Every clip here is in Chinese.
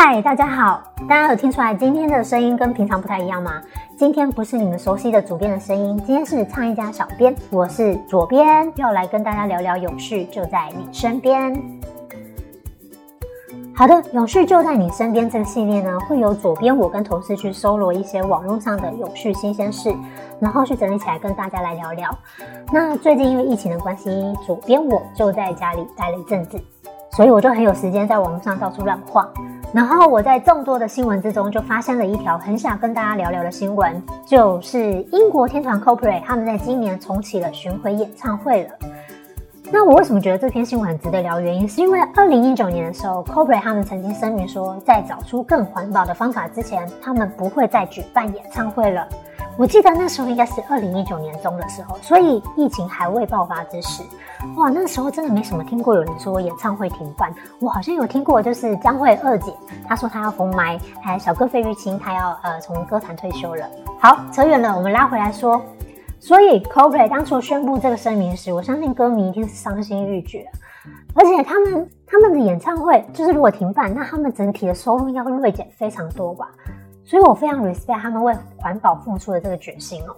嗨，大家好！大家有听出来今天的声音跟平常不太一样吗？今天不是你们熟悉的主编的声音，今天是唱一家小编，我是左边，要来跟大家聊聊永续就在你身边。好的，永续就在你身边这个系列呢，会有左边我跟同事去搜罗一些网络上的永续新鲜事，然后去整理起来跟大家来聊聊。那最近因为疫情的关系，左边我就在家里待了一阵子，所以我就很有时间在网络上到处乱晃。然后我在众多的新闻之中，就发现了一条很想跟大家聊聊的新闻，就是英国天团 Coldplay 他们在今年重启了巡回演唱会了。那我为什么觉得这篇新闻很值得聊？原因是因为二零一九年的时候，Coldplay 他们曾经声明说，在找出更环保的方法之前，他们不会再举办演唱会了。我记得那时候应该是二零一九年中的时候，所以疫情还未爆发之时，哇，那时候真的没什么听过有人说演唱会停办。我好像有听过，就是张惠二姐，她说她要封麦，还有小哥费玉清，他要呃从歌坛退休了。好，扯远了，我们拉回来说，所以 Coldplay 当初宣布这个声明时，我相信歌迷一定是伤心欲绝，而且他们他们的演唱会就是如果停办，那他们整体的收入应该会锐减非常多吧。所以我非常 respect 他们为环保付出的这个决心哦。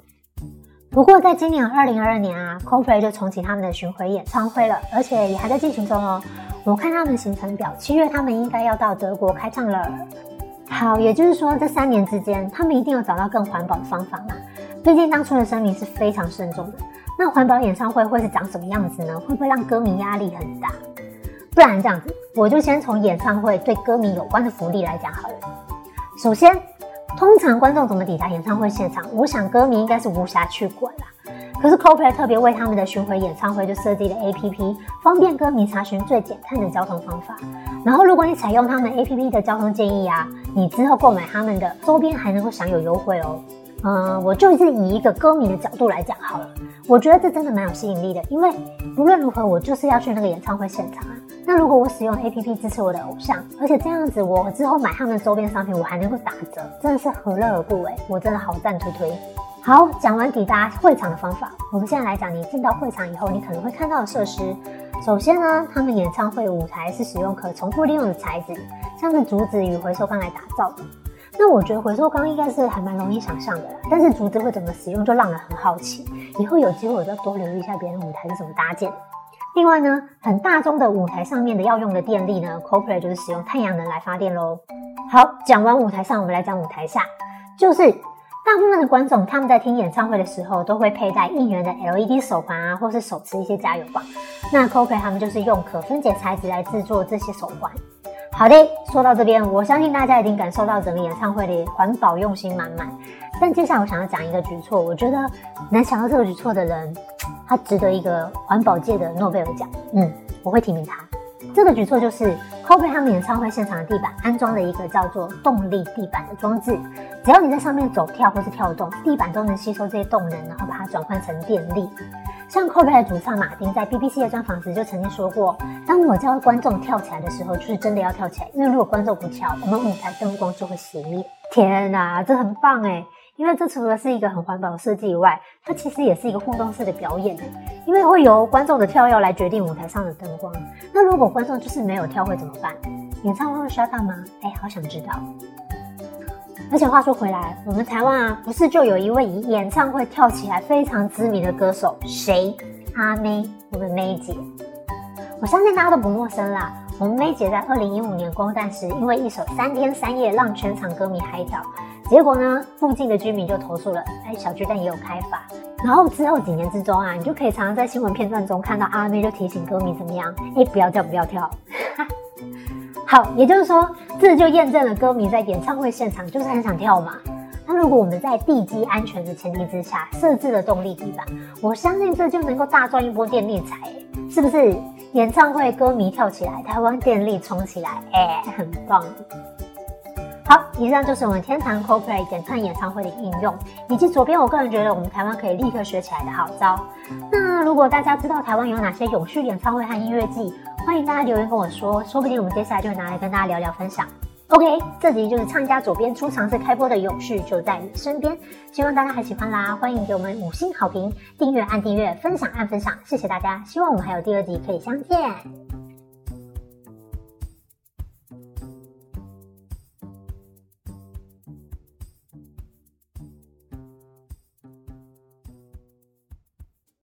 不过在今年二零二二年啊，Coldplay 就重启他们的巡回演唱会了，而且也还在进行中哦。我看他们行程表，七月他们应该要到德国开唱了。好，也就是说这三年之间，他们一定有找到更环保的方法嘛？毕竟当初的声明是非常慎重的。那环保演唱会会是长什么样子呢？会不会让歌迷压力很大？不然这样子，我就先从演唱会对歌迷有关的福利来讲好了。首先。通常观众怎么抵达演唱会现场？我想歌迷应该是无暇去管啦。可是 Coldplay 特别为他们的巡回演唱会就设计了 APP，方便歌迷查询最简单的交通方法。然后如果你采用他们 APP 的交通建议啊，你之后购买他们的周边还能够享有优惠哦。嗯，我就是以一个歌迷的角度来讲好了，我觉得这真的蛮有吸引力的，因为不论如何，我就是要去那个演唱会现场啊。那如果我使用 A P P 支持我的偶像，而且这样子我之后买他们周边商品，我还能够打折，真的是何乐而不为？我真的好赞推推。好，讲完抵达会场的方法，我们现在来讲你进到会场以后，你可能会看到的设施。首先呢，他们演唱会舞台是使用可重复利用的材质，像是竹子与回收钢来打造的。那我觉得回收钢应该是还蛮容易想象的，但是竹子会怎么使用就让人很好奇。以后有机会我就要多留意一下别人舞台是怎么搭建。另外呢，很大宗的舞台上面的要用的电力呢，Coldplay 就是使用太阳能来发电喽。好，讲完舞台上，我们来讲舞台下，就是大部分的观众他们在听演唱会的时候都会佩戴应援的 LED 手环啊，或是手持一些加油棒。那 Coldplay 他们就是用可分解材质来制作这些手环。好的，说到这边，我相信大家已经感受到整个演唱会的环保用心满满。但接下来我想要讲一个举措，我觉得能想到这个举措的人，他值得一个环保界的诺贝尔奖。嗯，我会提名他。这个举措就是 Coldplay 他们演唱会现场的地板安装了一个叫做动力地板的装置，只要你在上面走跳或是跳动，地板都能吸收这些动能，然后把它转换成电力。像 Coldplay 的主唱马丁在 BBC 的专访时就曾经说过：“当我叫观众跳起来的时候，就是真的要跳起来，因为如果观众不跳，我们舞台灯光就会熄灭。”天哪，这很棒哎！因为这除了是一个很环保的设计以外，它其实也是一个互动式的表演因为会由观众的跳跃来决定舞台上的灯光。那如果观众就是没有跳会怎么办？演唱会会刷到吗？哎，好想知道。而且话说回来，我们台湾啊，不是就有一位以演唱会跳起来非常知名的歌手，谁？阿妹，我们妹姐。我相信大家都不陌生啦。我们妹姐在二零一五年光诞时，因为一首《三天三夜》让全场歌迷嗨跳，结果呢，附近的居民就投诉了，哎，小巨蛋也有开发。然后之后几年之中啊，你就可以常常在新闻片段中看到阿妹就提醒歌迷怎么样，哎，不要跳，不要跳。好，也就是说，这就验证了歌迷在演唱会现场就是很想跳嘛。那如果我们在地基安全的前提之下设置了动力地板，我相信这就能够大赚一波电力财，是不是？演唱会歌迷跳起来，台湾电力冲起来，哎，很棒。好，以上就是我们天堂 CoPlay 减碳演唱会的应用，以及左边我个人觉得我们台湾可以立刻学起来的好招。那如果大家知道台湾有哪些永续演唱会和音乐季？欢迎大家留言跟我说，说不定我们接下来就会拿来跟大家聊聊分享。OK，这集就是唱家左边出尝试开播的永续就在你身边，希望大家还喜欢啦！欢迎给我们五星好评，订阅按订阅，分享按分享，谢谢大家！希望我们还有第二集可以相见。